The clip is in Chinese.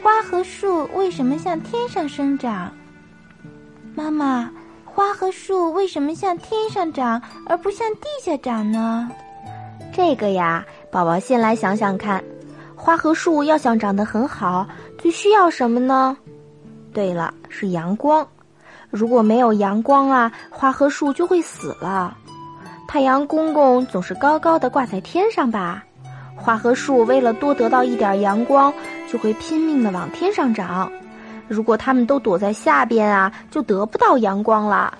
花和树为什么向天上生长？妈妈，花和树为什么向天上长而不向地下长呢？这个呀，宝宝先来想想看，花和树要想长得很好，最需要什么呢？对了，是阳光。如果没有阳光啊，花和树就会死了。太阳公公总是高高的挂在天上吧？花和树为了多得到一点阳光，就会拼命的往天上长，如果他们都躲在下边啊，就得不到阳光了。